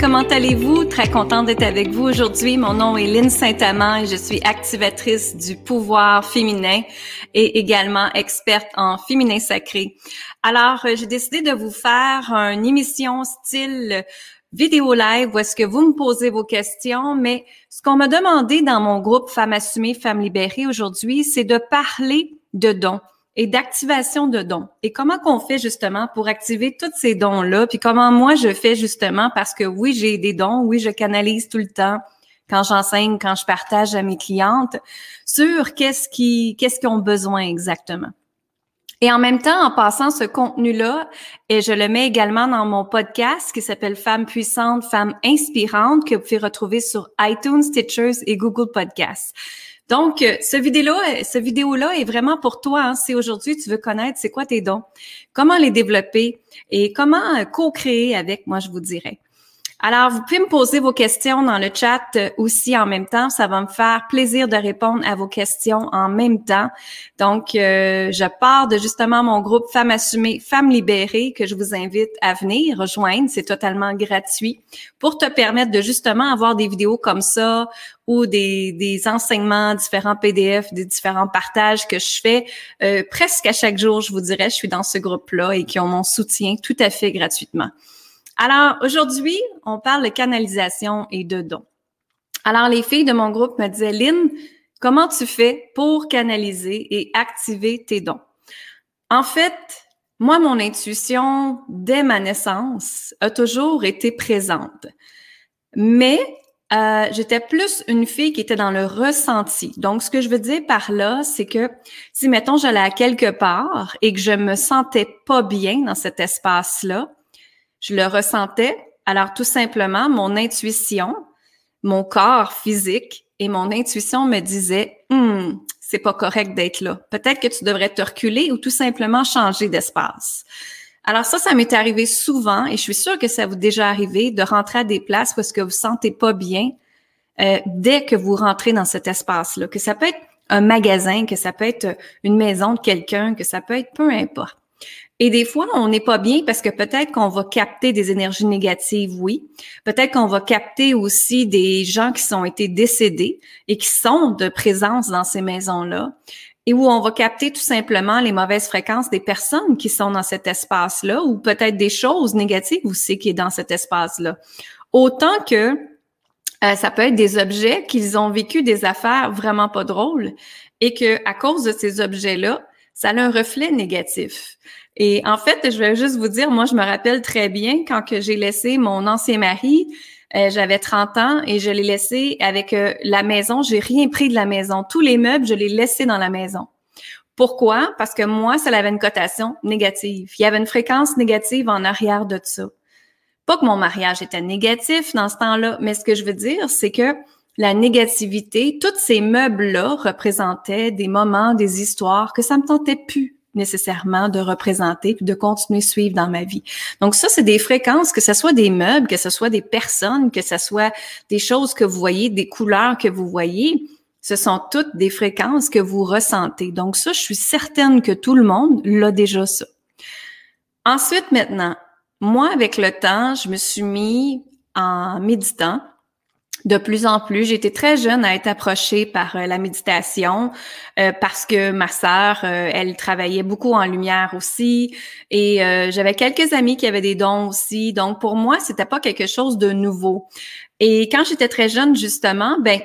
comment allez-vous? Très contente d'être avec vous aujourd'hui. Mon nom est Lynne Saint-Amand et je suis activatrice du pouvoir féminin et également experte en féminin sacré. Alors, euh, j'ai décidé de vous faire une émission style vidéo live où est-ce que vous me posez vos questions, mais ce qu'on m'a demandé dans mon groupe Femmes assumées, Femmes libérées aujourd'hui, c'est de parler de dons et d'activation de dons. Et comment qu'on fait justement pour activer tous ces dons-là, puis comment moi je fais justement parce que oui, j'ai des dons, oui, je canalise tout le temps quand j'enseigne, quand je partage à mes clientes sur qu'est-ce qui qu'est-ce qu'ils ont besoin exactement. Et en même temps, en passant ce contenu-là, et je le mets également dans mon podcast qui s'appelle Femmes puissantes, Femmes inspirantes, que vous pouvez retrouver sur iTunes, Stitchers et Google Podcasts. Donc, euh, ce vidéo-là, ce vidéo-là est vraiment pour toi. Hein, si aujourd'hui tu veux connaître c'est quoi tes dons, comment les développer et comment euh, co-créer avec, moi je vous dirais. Alors, vous pouvez me poser vos questions dans le chat euh, aussi en même temps. Ça va me faire plaisir de répondre à vos questions en même temps. Donc, euh, je pars de justement mon groupe Femmes assumées, Femmes libérées que je vous invite à venir rejoindre. C'est totalement gratuit pour te permettre de justement avoir des vidéos comme ça ou des, enseignements, différents PDF, des différents partages que je fais euh, presque à chaque jour, je vous dirais, je suis dans ce groupe-là et qui ont mon soutien tout à fait gratuitement. Alors, aujourd'hui, on parle de canalisation et de dons. Alors, les filles de mon groupe me disaient, Lynn, comment tu fais pour canaliser et activer tes dons? En fait, moi, mon intuition, dès ma naissance, a toujours été présente. Mais euh, j'étais plus une fille qui était dans le ressenti. Donc, ce que je veux dire par là, c'est que si, mettons, j'allais à quelque part et que je me sentais pas bien dans cet espace-là, je le ressentais. Alors, tout simplement, mon intuition, mon corps physique et mon intuition me disaient, hum, c'est pas correct d'être là. Peut-être que tu devrais te reculer ou tout simplement changer d'espace. Alors ça, ça m'est arrivé souvent et je suis sûre que ça vous déjà arrivé de rentrer à des places parce que vous sentez pas bien euh, dès que vous rentrez dans cet espace-là. Que ça peut être un magasin, que ça peut être une maison de quelqu'un, que ça peut être peu importe. Et des fois, on n'est pas bien parce que peut-être qu'on va capter des énergies négatives, oui. Peut-être qu'on va capter aussi des gens qui sont été décédés et qui sont de présence dans ces maisons-là. Et où on va capter tout simplement les mauvaises fréquences des personnes qui sont dans cet espace-là ou peut-être des choses négatives aussi qui est dans cet espace-là. Autant que euh, ça peut être des objets qu'ils ont vécu des affaires vraiment pas drôles et que à cause de ces objets-là, ça a un reflet négatif. Et en fait, je vais juste vous dire, moi, je me rappelle très bien quand que j'ai laissé mon ancien mari, euh, j'avais 30 ans et je l'ai laissé avec euh, la maison. J'ai rien pris de la maison. Tous les meubles, je les laissés dans la maison. Pourquoi? Parce que moi, ça avait une cotation négative. Il y avait une fréquence négative en arrière de ça. Pas que mon mariage était négatif dans ce temps-là, mais ce que je veux dire, c'est que la négativité, tous ces meubles-là représentaient des moments, des histoires que ça me tentait plus nécessairement de représenter puis de continuer à suivre dans ma vie. Donc ça, c'est des fréquences, que ce soit des meubles, que ce soit des personnes, que ce soit des choses que vous voyez, des couleurs que vous voyez. Ce sont toutes des fréquences que vous ressentez. Donc ça, je suis certaine que tout le monde l'a déjà ça. Ensuite, maintenant, moi, avec le temps, je me suis mis en méditant de plus en plus. J'étais très jeune à être approchée par euh, la méditation euh, parce que ma sœur, euh, elle travaillait beaucoup en lumière aussi et j'avais quelques amis qui avaient des dons aussi. Donc pour moi, c'était pas quelque chose de nouveau. Et quand j'étais très jeune justement, ben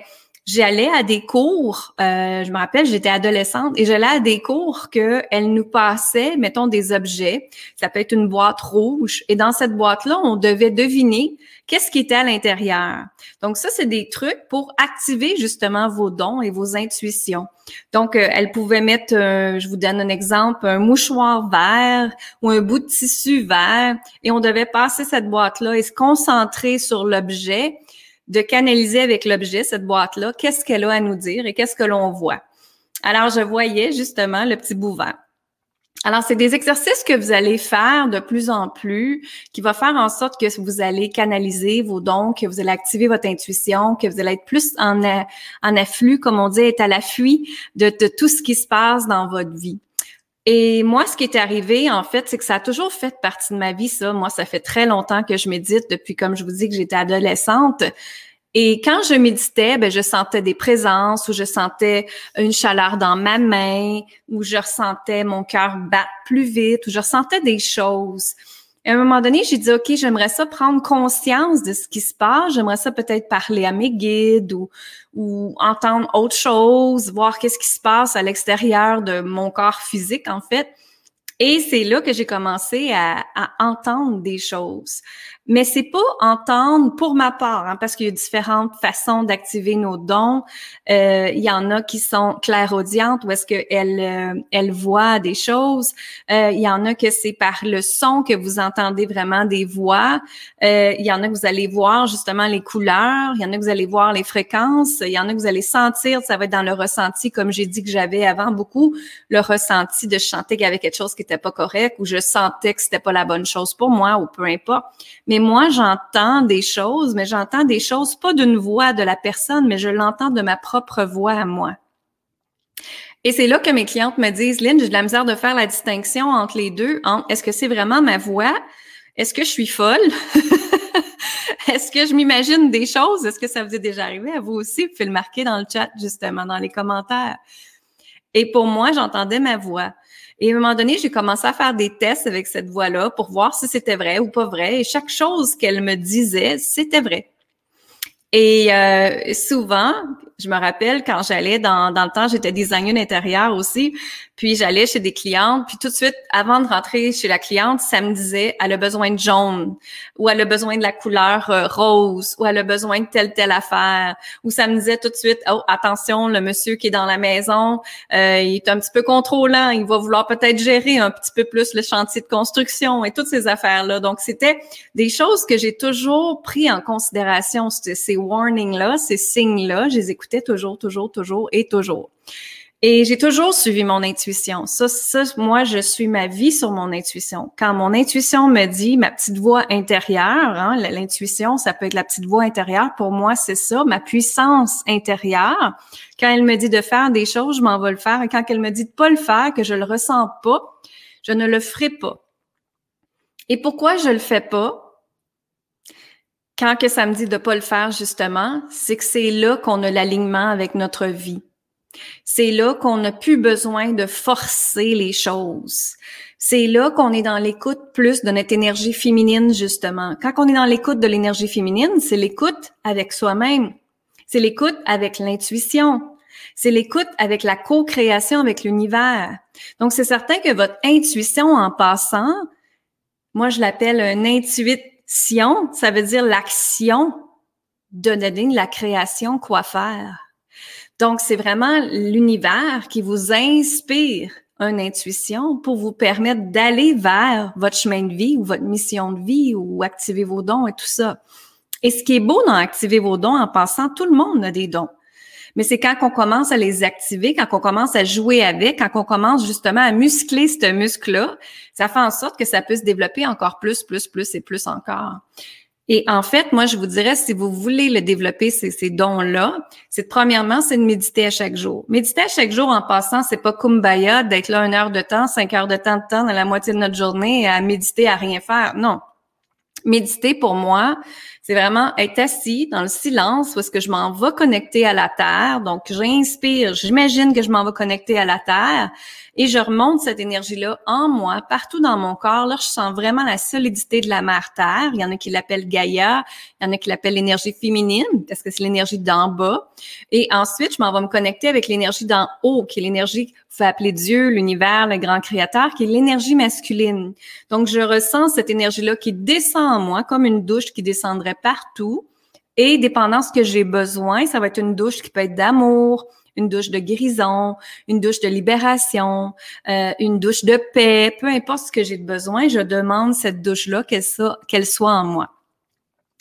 j'allais à des cours, euh, je me rappelle, j'étais adolescente et j'allais à des cours qu'elle nous passait, mettons, des objets. Ça peut être une boîte rouge. Et dans cette boîte-là, on devait deviner qu'est-ce qui était à l'intérieur. Donc ça, c'est des trucs pour activer justement vos dons et vos intuitions. Donc, euh, elle pouvait mettre, euh, je vous donne un exemple, un mouchoir vert ou un bout de tissu vert et on devait passer cette boîte-là et se concentrer sur l'objet de canaliser avec l'objet, cette boîte-là, qu'est-ce qu'elle a à nous dire et qu'est-ce que l'on voit. Alors, je voyais justement le petit bout. Alors, c'est des exercices que vous allez faire de plus en plus, qui va faire en sorte que vous allez canaliser vos dons, que vous allez activer votre intuition, que vous allez être plus en, en afflux, comme on dit, être à l'affût de, de tout ce qui se passe dans votre vie. Et moi, ce qui est arrivé, en fait, c'est que ça a toujours fait partie de ma vie, ça. Moi, ça fait très longtemps que je médite, depuis, comme je vous dis, que j'étais adolescente. Et quand je méditais, ben, je sentais des présences, ou je sentais une chaleur dans ma main, ou je ressentais mon cœur battre plus vite, ou je ressentais des choses. Et à un moment donné, j'ai dit, OK, j'aimerais ça prendre conscience de ce qui se passe. J'aimerais ça peut-être parler à mes guides ou, ou entendre autre chose, voir qu'est-ce qui se passe à l'extérieur de mon corps physique, en fait. Et c'est là que j'ai commencé à, à, entendre des choses mais c'est pas entendre pour ma part, hein, parce qu'il y a différentes façons d'activer nos dons. Euh, il y en a qui sont clairaudientes, où est-ce qu'elles euh, elles voient des choses. Euh, il y en a que c'est par le son que vous entendez vraiment des voix. Euh, il y en a que vous allez voir justement les couleurs. Il y en a que vous allez voir les fréquences. Il y en a que vous allez sentir, ça va être dans le ressenti, comme j'ai dit que j'avais avant beaucoup, le ressenti de chanter qu'il y avait quelque chose qui était pas correct ou je sentais que c'était pas la bonne chose pour moi ou peu importe. Moi, j'entends des choses, mais j'entends des choses pas d'une voix de la personne, mais je l'entends de ma propre voix à moi. Et c'est là que mes clientes me disent, Lynn, j'ai de la misère de faire la distinction entre les deux. est-ce que c'est vraiment ma voix? Est-ce que je suis folle? Est-ce que je m'imagine des choses? Est-ce que ça vous est déjà arrivé à vous aussi? Vous pouvez le marquer dans le chat, justement, dans les commentaires. Et pour moi, j'entendais ma voix. Et à un moment donné, j'ai commencé à faire des tests avec cette voix-là pour voir si c'était vrai ou pas vrai. Et chaque chose qu'elle me disait, c'était vrai. Et euh, souvent, je me rappelle quand j'allais dans, dans le temps, j'étais designer d'intérieur aussi, puis j'allais chez des clientes, puis tout de suite, avant de rentrer chez la cliente, ça me disait, elle a besoin de jaune, ou elle a besoin de la couleur euh, rose, ou elle a besoin de telle, telle affaire, ou ça me disait tout de suite, oh, attention, le monsieur qui est dans la maison, euh, il est un petit peu contrôlant, il va vouloir peut-être gérer un petit peu plus le chantier de construction et toutes ces affaires-là. Donc, c'était des choses que j'ai toujours pris en considération, ces warnings-là, ces signes-là, je les écoutais toujours, toujours, toujours et toujours. Et j'ai toujours suivi mon intuition. Ça, ça, moi, je suis ma vie sur mon intuition. Quand mon intuition me dit, ma petite voix intérieure, hein, l'intuition, ça peut être la petite voix intérieure. Pour moi, c'est ça, ma puissance intérieure. Quand elle me dit de faire des choses, je m'en vais le faire. Et quand elle me dit de pas le faire, que je le ressens pas, je ne le ferai pas. Et pourquoi je le fais pas? Quand que ça me dit de pas le faire, justement, c'est que c'est là qu'on a l'alignement avec notre vie. C'est là qu'on n'a plus besoin de forcer les choses. C'est là qu'on est dans l'écoute plus de notre énergie féminine, justement. Quand on est dans l'écoute de l'énergie féminine, c'est l'écoute avec soi-même. C'est l'écoute avec l'intuition. C'est l'écoute avec la co-création avec l'univers. Donc, c'est certain que votre intuition, en passant, moi, je l'appelle une intuition. Ça veut dire l'action de donner la création, quoi faire. Donc, c'est vraiment l'univers qui vous inspire une intuition pour vous permettre d'aller vers votre chemin de vie ou votre mission de vie ou activer vos dons et tout ça. Et ce qui est beau dans activer vos dons en passant, tout le monde a des dons. Mais c'est quand on commence à les activer, quand on commence à jouer avec, quand on commence justement à muscler ce muscle-là, ça fait en sorte que ça peut se développer encore plus, plus, plus et plus encore. Et en fait, moi, je vous dirais, si vous voulez le développer, ces, ces dons-là, c'est premièrement, c'est de méditer à chaque jour. Méditer à chaque jour en passant, c'est pas kumbaya d'être là une heure de temps, cinq heures de temps de temps dans la moitié de notre journée à méditer, à rien faire. Non. Méditer, pour moi, c'est vraiment être assis dans le silence parce que je m'en vais connecter à la terre. Donc, j'inspire, j'imagine que je m'en vais connecter à la terre et je remonte cette énergie-là en moi, partout dans mon corps. Là, je sens vraiment la solidité de la mère terre. Il y en a qui l'appellent Gaïa, il y en a qui l'appellent l'énergie féminine parce que c'est l'énergie d'en bas. Et ensuite, je m'en vais me connecter avec l'énergie d'en haut, qui est l'énergie faut appeler Dieu, l'univers, le grand créateur, qui est l'énergie masculine. Donc, je ressens cette énergie-là qui descend en moi comme une douche qui descendrait partout. Et dépendant de ce que j'ai besoin, ça va être une douche qui peut être d'amour, une douche de guérison, une douche de libération, euh, une douche de paix, peu importe ce que j'ai besoin, je demande cette douche-là qu'elle soit, qu'elle soit en moi.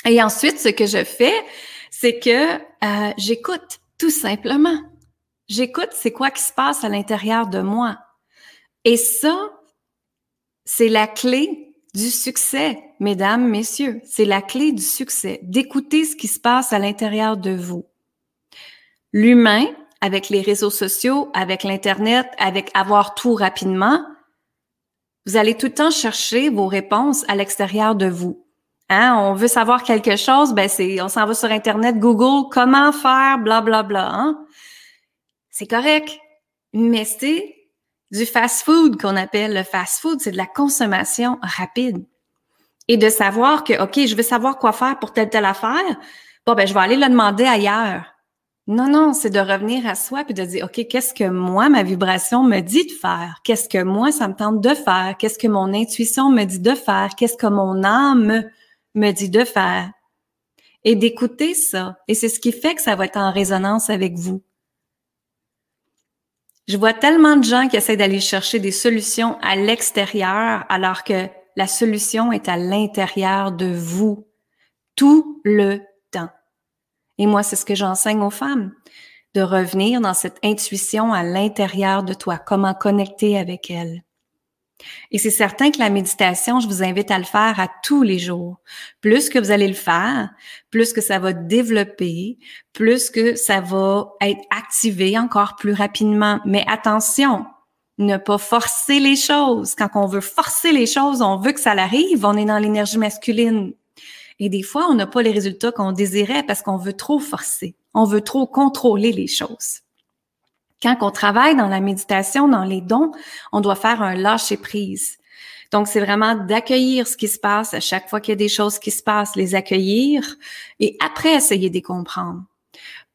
Et ensuite, ce que je fais, c'est que euh, j'écoute tout simplement. J'écoute c'est quoi qui se passe à l'intérieur de moi. Et ça, c'est la clé du succès, mesdames, messieurs. C'est la clé du succès, d'écouter ce qui se passe à l'intérieur de vous. L'humain, avec les réseaux sociaux, avec l'Internet, avec avoir tout rapidement, Vous allez tout le temps chercher vos réponses à l'extérieur de vous. Hein? On veut savoir quelque chose, ben c'est, on s'en va sur Internet, Google, comment faire, bla bla bla. Hein? C'est correct, mais c'est du fast-food qu'on appelle le fast-food, c'est de la consommation rapide. Et de savoir que, OK, je veux savoir quoi faire pour telle, telle affaire, bon, ben, je vais aller le demander ailleurs. Non, non, c'est de revenir à soi puis de dire, OK, qu'est-ce que moi, ma vibration me dit de faire? Qu'est-ce que moi, ça me tente de faire? Qu'est-ce que mon intuition me dit de faire? Qu'est-ce que mon âme me dit de faire? Et d'écouter ça. Et c'est ce qui fait que ça va être en résonance avec vous. Je vois tellement de gens qui essaient d'aller chercher des solutions à l'extérieur alors que la solution est à l'intérieur de vous tout le temps. Et moi, c'est ce que j'enseigne aux femmes, de revenir dans cette intuition à l'intérieur de toi, comment connecter avec elle. Et c'est certain que la méditation, je vous invite à le faire à tous les jours. Plus que vous allez le faire, plus que ça va développer, plus que ça va être activé encore plus rapidement. Mais attention, ne pas forcer les choses. Quand on veut forcer les choses, on veut que ça arrive, on est dans l'énergie masculine. Et des fois, on n'a pas les résultats qu'on désirait parce qu'on veut trop forcer. On veut trop contrôler les choses. Quand on travaille dans la méditation, dans les dons, on doit faire un lâcher prise. Donc, c'est vraiment d'accueillir ce qui se passe à chaque fois qu'il y a des choses qui se passent, les accueillir et après essayer de les comprendre.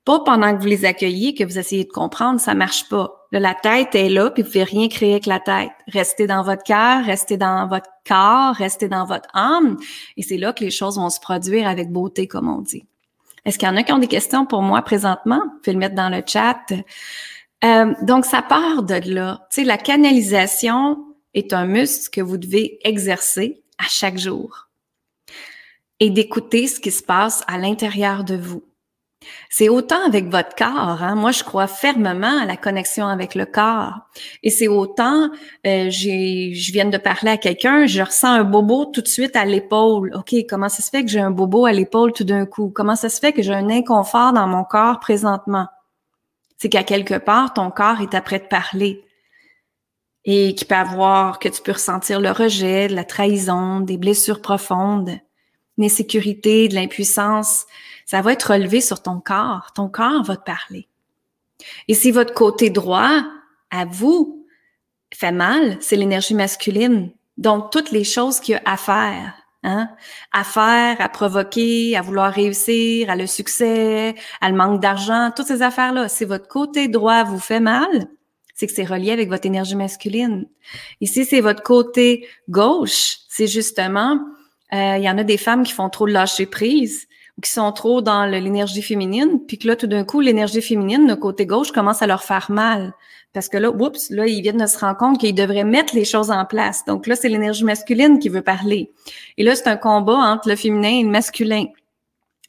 Pas pendant que vous les accueillez que vous essayez de comprendre, ça marche pas. la tête est là, puis vous pouvez rien créer avec la tête. Restez dans votre cœur, restez dans votre corps, restez dans votre âme, et c'est là que les choses vont se produire avec beauté, comme on dit. Est-ce qu'il y en a qui ont des questions pour moi présentement? Vous pouvez le mettre dans le chat. Euh, donc, ça part de là. Tu sais, la canalisation est un muscle que vous devez exercer à chaque jour et d'écouter ce qui se passe à l'intérieur de vous. C'est autant avec votre corps. Hein? Moi, je crois fermement à la connexion avec le corps. Et c'est autant, euh, je viens de parler à quelqu'un, je ressens un bobo tout de suite à l'épaule. OK, comment ça se fait que j'ai un bobo à l'épaule tout d'un coup? Comment ça se fait que j'ai un inconfort dans mon corps présentement? C'est qu'à quelque part, ton corps est après de parler et qui peut avoir, que tu peux ressentir le rejet, la trahison, des blessures profondes, l'insécurité, de l'impuissance. Ça va être relevé sur ton corps. Ton corps va te parler. Et si votre côté droit, à vous, fait mal, c'est l'énergie masculine. Donc, toutes les choses qu'il y a à faire, Hein? À faire, à provoquer, à vouloir réussir, à le succès, à le manque d'argent, toutes ces affaires-là. Si votre côté droit vous fait mal, c'est que c'est relié avec votre énergie masculine. Si c'est votre côté gauche, c'est justement, euh, il y en a des femmes qui font trop de lâcher prise ou qui sont trop dans l'énergie féminine, puis que là, tout d'un coup, l'énergie féminine, le côté gauche, commence à leur faire mal. Parce que là, oups, là, ils viennent de se rendre compte qu'ils devraient mettre les choses en place. Donc là, c'est l'énergie masculine qui veut parler. Et là, c'est un combat entre le féminin et le masculin.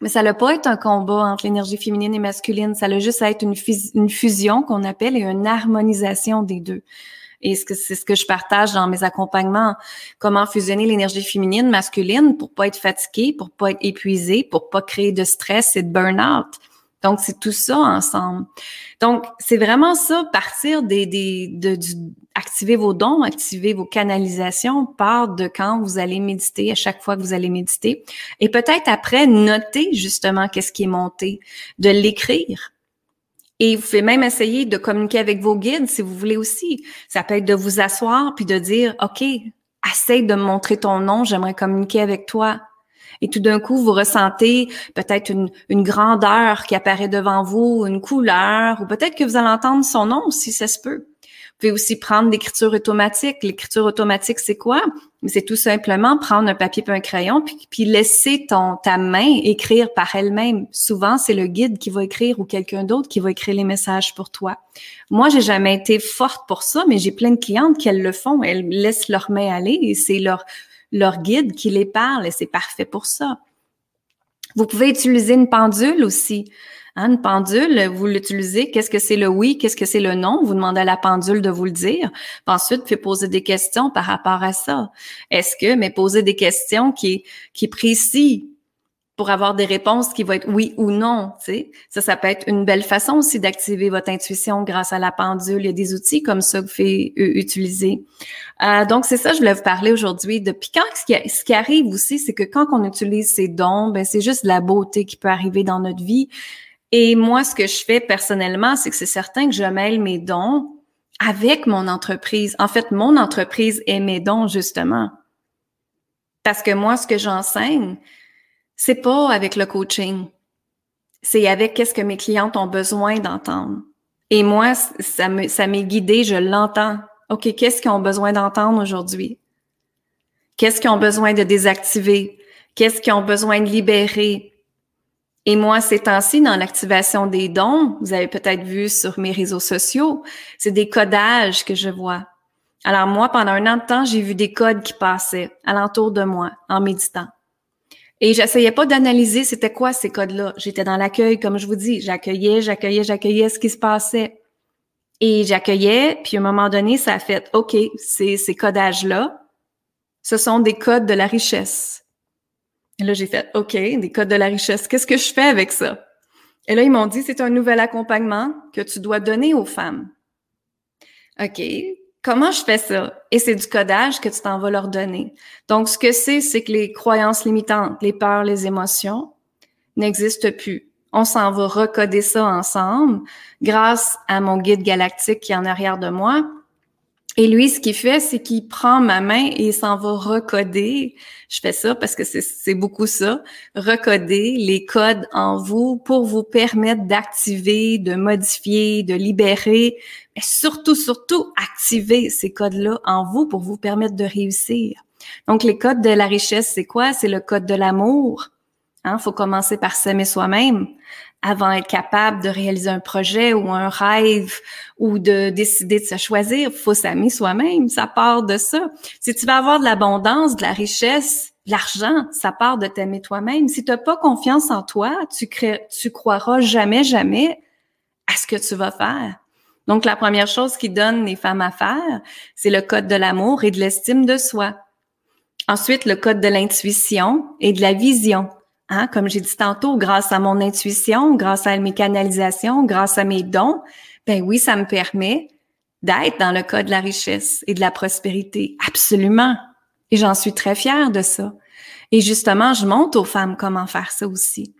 Mais ça ne pas être un combat entre l'énergie féminine et masculine. Ça a juste être une, fusion qu'on appelle et une harmonisation des deux. Et c'est ce que je partage dans mes accompagnements. Comment fusionner l'énergie féminine, masculine pour pas être fatigué, pour pas être épuisé, pour pas créer de stress et de burn-out. Donc, c'est tout ça ensemble. Donc, c'est vraiment ça, partir des, de, du, activer vos dons, activer vos canalisations, part de quand vous allez méditer, à chaque fois que vous allez méditer. Et peut-être après, noter justement qu'est-ce qui est monté, de l'écrire. Et vous pouvez même essayer de communiquer avec vos guides si vous voulez aussi. Ça peut être de vous asseoir puis de dire, OK, essaye de me montrer ton nom, j'aimerais communiquer avec toi. Et tout d'un coup, vous ressentez peut-être une, grandeur qui apparaît devant vous, une couleur, ou peut-être que vous allez entendre son nom aussi, ça se peut. Vous pouvez aussi prendre l'écriture automatique. L'écriture automatique, c'est quoi? C'est tout simplement prendre un papier et un crayon, puis, puis laisser ton, ta main écrire par elle-même. Souvent, c'est le guide qui va écrire ou quelqu'un d'autre qui va écrire les messages pour toi. Moi, j'ai jamais été forte pour ça, mais j'ai plein de clientes qui elles le font. Elles laissent leur main aller et c'est leur leur guide qui les parle et c'est parfait pour ça. Vous pouvez utiliser une pendule aussi. Hein, une pendule, vous l'utilisez, qu'est-ce que c'est le oui, qu'est-ce que c'est le non, vous demandez à la pendule de vous le dire. Puis ensuite, vous poser des questions par rapport à ça. Est-ce que, mais poser des questions qui, qui précisent pour avoir des réponses qui vont être oui ou non. Tu sais. Ça, ça peut être une belle façon aussi d'activer votre intuition grâce à la pendule. Il y a des outils comme ça que vous faites utiliser. Euh, donc, c'est ça, je voulais vous parler aujourd'hui. Depuis quand, ce qui, arrive aussi, c'est que quand on utilise ces dons, ben, c'est juste la beauté qui peut arriver dans notre vie. Et moi, ce que je fais personnellement, c'est que c'est certain que je mêle mes dons avec mon entreprise. En fait, mon entreprise et mes dons, justement. Parce que moi, ce que j'enseigne, c'est pas avec le coaching. C'est avec qu'est-ce que mes clientes ont besoin d'entendre. Et moi, ça me, ça m'est guidé, je l'entends. OK, qu'est-ce qu'ils ont besoin d'entendre aujourd'hui? Qu'est-ce qu'ils ont besoin de désactiver? Qu'est-ce qu'ils ont besoin de libérer? Et moi, ces temps-ci, dans l'activation des dons, vous avez peut-être vu sur mes réseaux sociaux, c'est des codages que je vois. Alors moi, pendant un an de temps, j'ai vu des codes qui passaient alentour de moi en méditant. Et j'essayais pas d'analyser c'était quoi ces codes-là. J'étais dans l'accueil, comme je vous dis. J'accueillais, j'accueillais, j'accueillais ce qui se passait. Et j'accueillais, puis à un moment donné, ça a fait, OK, ces, ces codages-là, ce sont des codes de la richesse. Et là, j'ai fait, OK, des codes de la richesse. Qu'est-ce que je fais avec ça? Et là, ils m'ont dit, c'est un nouvel accompagnement que tu dois donner aux femmes. OK, Comment je fais ça? Et c'est du codage que tu t'en vas leur donner. Donc, ce que c'est, c'est que les croyances limitantes, les peurs, les émotions n'existent plus. On s'en va recoder ça ensemble grâce à mon guide galactique qui est en arrière de moi et lui, ce qu'il fait, c'est qu'il prend ma main et il s'en va recoder. Je fais ça parce que c'est beaucoup ça. Recoder les codes en vous pour vous permettre d'activer, de modifier, de libérer, mais surtout, surtout, activer ces codes-là en vous pour vous permettre de réussir. Donc, les codes de la richesse, c'est quoi? C'est le code de l'amour. Hein? faut commencer par s'aimer soi-même avant d'être capable de réaliser un projet ou un rêve ou de décider de se choisir. faut s'aimer soi-même. Ça part de ça. Si tu veux avoir de l'abondance, de la richesse, de l'argent, ça part de t'aimer toi-même. Si tu n'as pas confiance en toi, tu, crées, tu croiras jamais, jamais à ce que tu vas faire. Donc, la première chose qui donne les femmes à faire, c'est le code de l'amour et de l'estime de soi. Ensuite, le code de l'intuition et de la vision. Hein, comme j'ai dit tantôt, grâce à mon intuition, grâce à mes canalisations, grâce à mes dons, ben oui, ça me permet d'être dans le cas de la richesse et de la prospérité. Absolument. Et j'en suis très fière de ça. Et justement, je montre aux femmes comment faire ça aussi.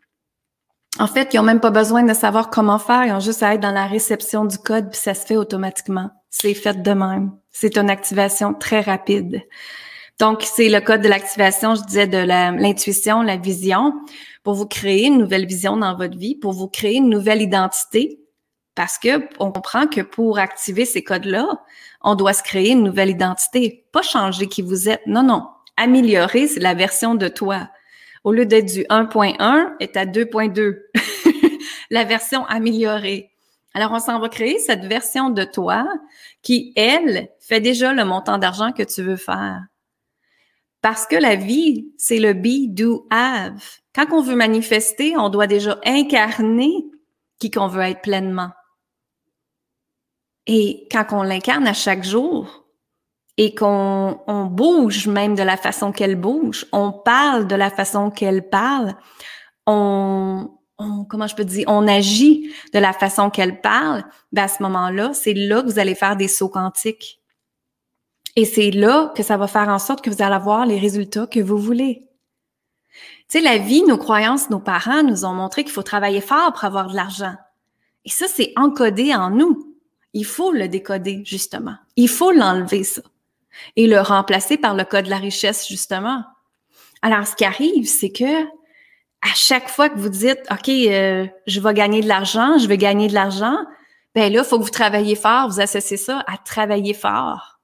En fait, ils n'ont même pas besoin de savoir comment faire, ils ont juste à être dans la réception du code, puis ça se fait automatiquement. C'est fait de même. C'est une activation très rapide. Donc, c'est le code de l'activation, je disais, de l'intuition, la, vision, pour vous créer une nouvelle vision dans votre vie, pour vous créer une nouvelle identité. Parce que on comprend que pour activer ces codes-là, on doit se créer une nouvelle identité. Pas changer qui vous êtes. Non, non. Améliorer, c'est la version de toi. Au lieu d'être du 1.1, est à 2.2. la version améliorée. Alors, on s'en va créer cette version de toi qui, elle, fait déjà le montant d'argent que tu veux faire. Parce que la vie, c'est le be, do, have. Quand on veut manifester, on doit déjà incarner qui qu'on veut être pleinement. Et quand on l'incarne à chaque jour et qu'on on bouge même de la façon qu'elle bouge, on parle de la façon qu'elle parle, on, on, comment je peux dire, on agit de la façon qu'elle parle, ben à ce moment-là, c'est là que vous allez faire des sauts quantiques. Et c'est là que ça va faire en sorte que vous allez avoir les résultats que vous voulez. Tu sais, la vie, nos croyances, nos parents nous ont montré qu'il faut travailler fort pour avoir de l'argent. Et ça, c'est encodé en nous. Il faut le décoder, justement. Il faut l'enlever, ça. Et le remplacer par le code de la richesse, justement. Alors, ce qui arrive, c'est que à chaque fois que vous dites, OK, euh, je vais gagner de l'argent, je vais gagner de l'argent, ben là, il faut que vous travaillez fort, vous associez ça à travailler fort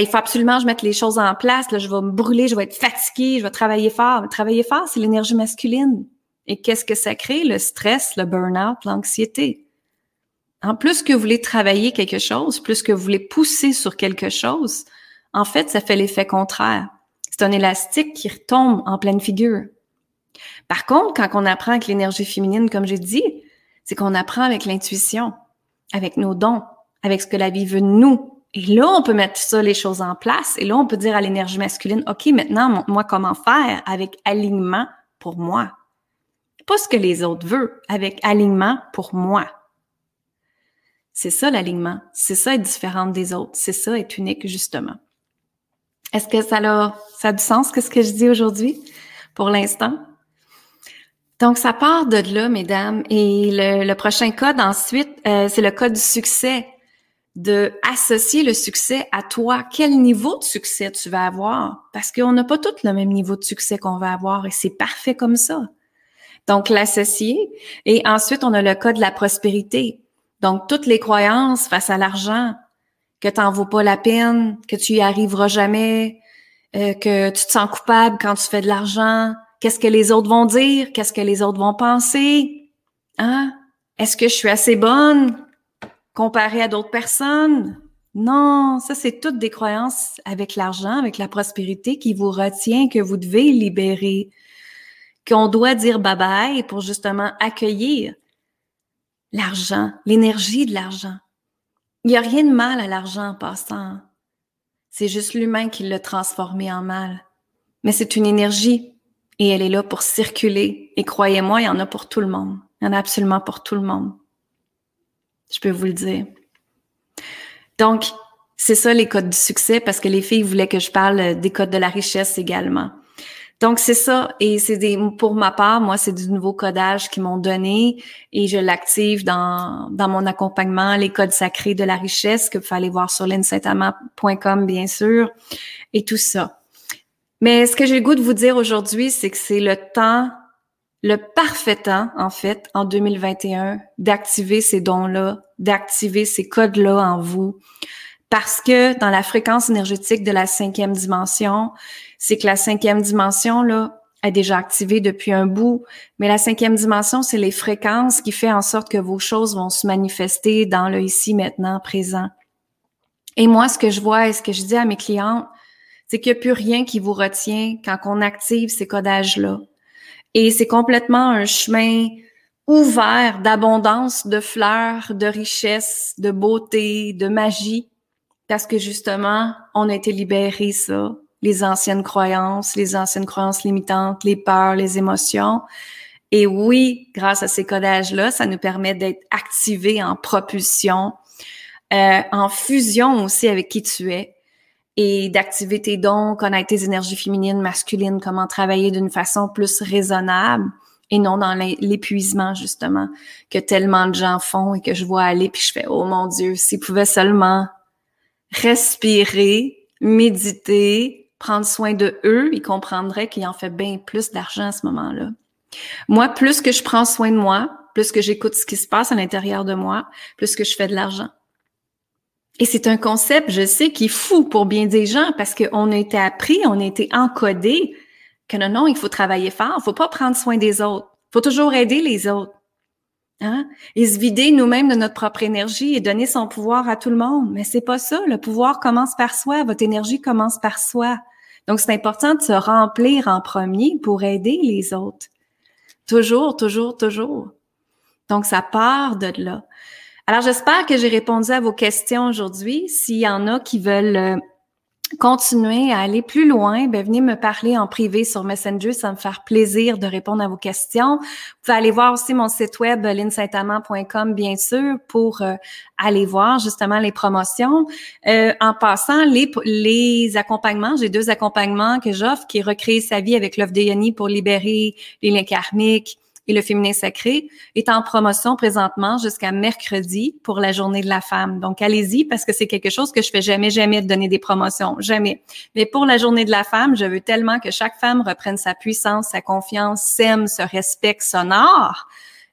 il faut absolument que je mette les choses en place. Je vais me brûler, je vais être fatiguée, je vais travailler fort. travailler fort, c'est l'énergie masculine. Et qu'est-ce que ça crée? Le stress, le burn-out, l'anxiété. En plus que vous voulez travailler quelque chose, plus que vous voulez pousser sur quelque chose, en fait, ça fait l'effet contraire. C'est un élastique qui retombe en pleine figure. Par contre, quand on apprend avec l'énergie féminine, comme j'ai dit, c'est qu'on apprend avec l'intuition, avec nos dons, avec ce que la vie veut de nous, et là, on peut mettre ça, les choses en place. Et là, on peut dire à l'énergie masculine, OK, maintenant, moi, comment faire avec alignement pour moi, Pas ce que les autres veulent, avec alignement pour moi. C'est ça l'alignement. C'est ça être différente des autres. C'est ça être unique, justement. Est-ce que ça a, ça a du sens, que ce que je dis aujourd'hui, pour l'instant? Donc, ça part de là, mesdames. Et le, prochain code ensuite, euh, c'est le code du succès. De associer le succès à toi. Quel niveau de succès tu vas avoir? Parce qu'on n'a pas tous le même niveau de succès qu'on va avoir et c'est parfait comme ça. Donc, l'associer. Et ensuite, on a le code de la prospérité. Donc, toutes les croyances face à l'argent, que tu n'en vaut pas la peine, que tu y arriveras jamais, euh, que tu te sens coupable quand tu fais de l'argent, qu'est-ce que les autres vont dire, qu'est-ce que les autres vont penser, hein? Est-ce que je suis assez bonne? Comparée à d'autres personnes? Non, ça c'est toutes des croyances avec l'argent, avec la prospérité qui vous retient, que vous devez libérer, qu'on doit dire bye bye pour justement accueillir l'argent, l'énergie de l'argent. Il n'y a rien de mal à l'argent en passant. C'est juste l'humain qui l'a transformé en mal. Mais c'est une énergie et elle est là pour circuler. Et croyez-moi, il y en a pour tout le monde. Il y en a absolument pour tout le monde. Je peux vous le dire. Donc, c'est ça les codes du succès parce que les filles voulaient que je parle des codes de la richesse également. Donc c'est ça et c'est des pour ma part moi c'est du nouveau codage qu'ils m'ont donné et je l'active dans dans mon accompagnement les codes sacrés de la richesse que vous pouvez aller voir sur linsaintamant.com bien sûr et tout ça. Mais ce que j'ai le goût de vous dire aujourd'hui c'est que c'est le temps le parfait temps en fait en 2021 d'activer ces dons-là, d'activer ces codes-là en vous parce que dans la fréquence énergétique de la cinquième dimension, c'est que la cinquième dimension, là, est déjà activée depuis un bout, mais la cinquième dimension, c'est les fréquences qui fait en sorte que vos choses vont se manifester dans le ici, maintenant, présent. Et moi, ce que je vois et ce que je dis à mes clients, c'est qu'il n'y a plus rien qui vous retient quand on active ces codages-là. Et c'est complètement un chemin ouvert d'abondance, de fleurs, de richesse, de beauté, de magie, parce que justement, on a été libéré ça. Les anciennes croyances, les anciennes croyances limitantes, les peurs, les émotions. Et oui, grâce à ces codages-là, ça nous permet d'être activés en propulsion, euh, en fusion aussi avec qui tu es et d'activer tes dons, connaître tes énergies féminines, masculines, comment travailler d'une façon plus raisonnable et non dans l'épuisement justement que tellement de gens font et que je vois aller puis je fais oh mon dieu s'ils pouvaient seulement respirer, méditer, prendre soin de eux, ils comprendraient qu'il en fait bien plus d'argent à ce moment-là. Moi, plus que je prends soin de moi, plus que j'écoute ce qui se passe à l'intérieur de moi, plus que je fais de l'argent. Et c'est un concept, je sais, qui est fou pour bien des gens parce qu'on a été appris, on a été encodé que non, non, il faut travailler fort, il faut pas prendre soin des autres, il faut toujours aider les autres. Hein? Et se vider nous-mêmes de notre propre énergie et donner son pouvoir à tout le monde. Mais c'est pas ça. Le pouvoir commence par soi. Votre énergie commence par soi. Donc, c'est important de se remplir en premier pour aider les autres. Toujours, toujours, toujours. Donc, ça part de là. Alors, j'espère que j'ai répondu à vos questions aujourd'hui. S'il y en a qui veulent euh, continuer à aller plus loin, ben venez me parler en privé sur Messenger, ça me faire plaisir de répondre à vos questions. Vous pouvez aller voir aussi mon site web linsaintamant.com bien sûr pour euh, aller voir justement les promotions. Euh, en passant les accompagnements, j'ai deux accompagnements que j'offre qui est recréer sa vie avec l'œuvre de Yanni pour libérer les liens karmiques et le féminin sacré est en promotion présentement jusqu'à mercredi pour la journée de la femme. Donc, allez-y parce que c'est quelque chose que je fais jamais, jamais de donner des promotions. Jamais. Mais pour la journée de la femme, je veux tellement que chaque femme reprenne sa puissance, sa confiance, s'aime, se respecte, s'honore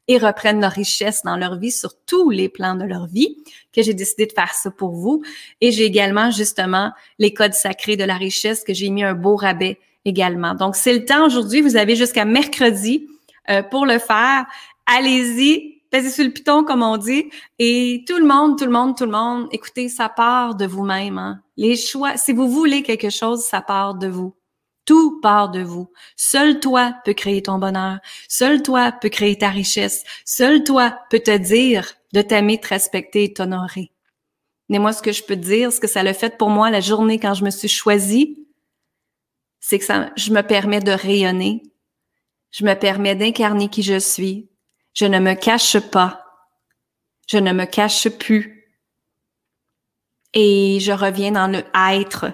et reprenne leur richesse dans leur vie sur tous les plans de leur vie, que j'ai décidé de faire ça pour vous. Et j'ai également justement les codes sacrés de la richesse que j'ai mis un beau rabais également. Donc, c'est le temps aujourd'hui. Vous avez jusqu'à mercredi euh, pour le faire. Allez-y, passez sur le piton, comme on dit. Et tout le monde, tout le monde, tout le monde, écoutez, ça part de vous-même. Hein. Les choix, si vous voulez quelque chose, ça part de vous. Tout part de vous. Seul toi peut créer ton bonheur. Seul toi peut créer ta richesse. Seul toi peut te dire de t'aimer, te respecter et t'honorer. Mais moi, ce que je peux te dire, ce que ça l'a fait pour moi la journée quand je me suis choisie, c'est que ça, je me permets de rayonner, Je me permets d'incarner qui je suis. Je ne me cache pas. Je ne me cache plus. Et je reviens dans le être,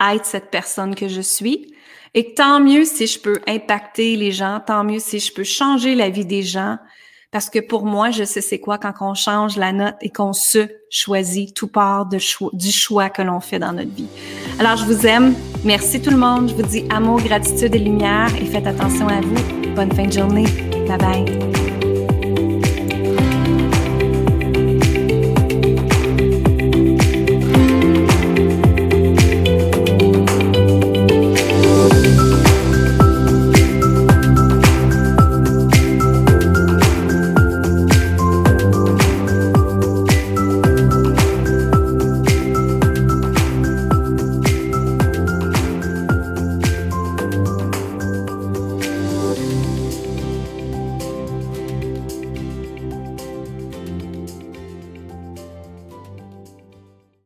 être cette personne que je suis. Et tant mieux si je peux impacter les gens, tant mieux si je peux changer la vie des gens. Parce que pour moi, je sais c'est quoi quand on change la note et qu'on se choisit, tout part du choix que l'on fait dans notre vie. Alors, je vous aime. Merci tout le monde. Je vous dis amour, gratitude et lumière et faites attention à vous. Bonne fin de journée. Bye bye.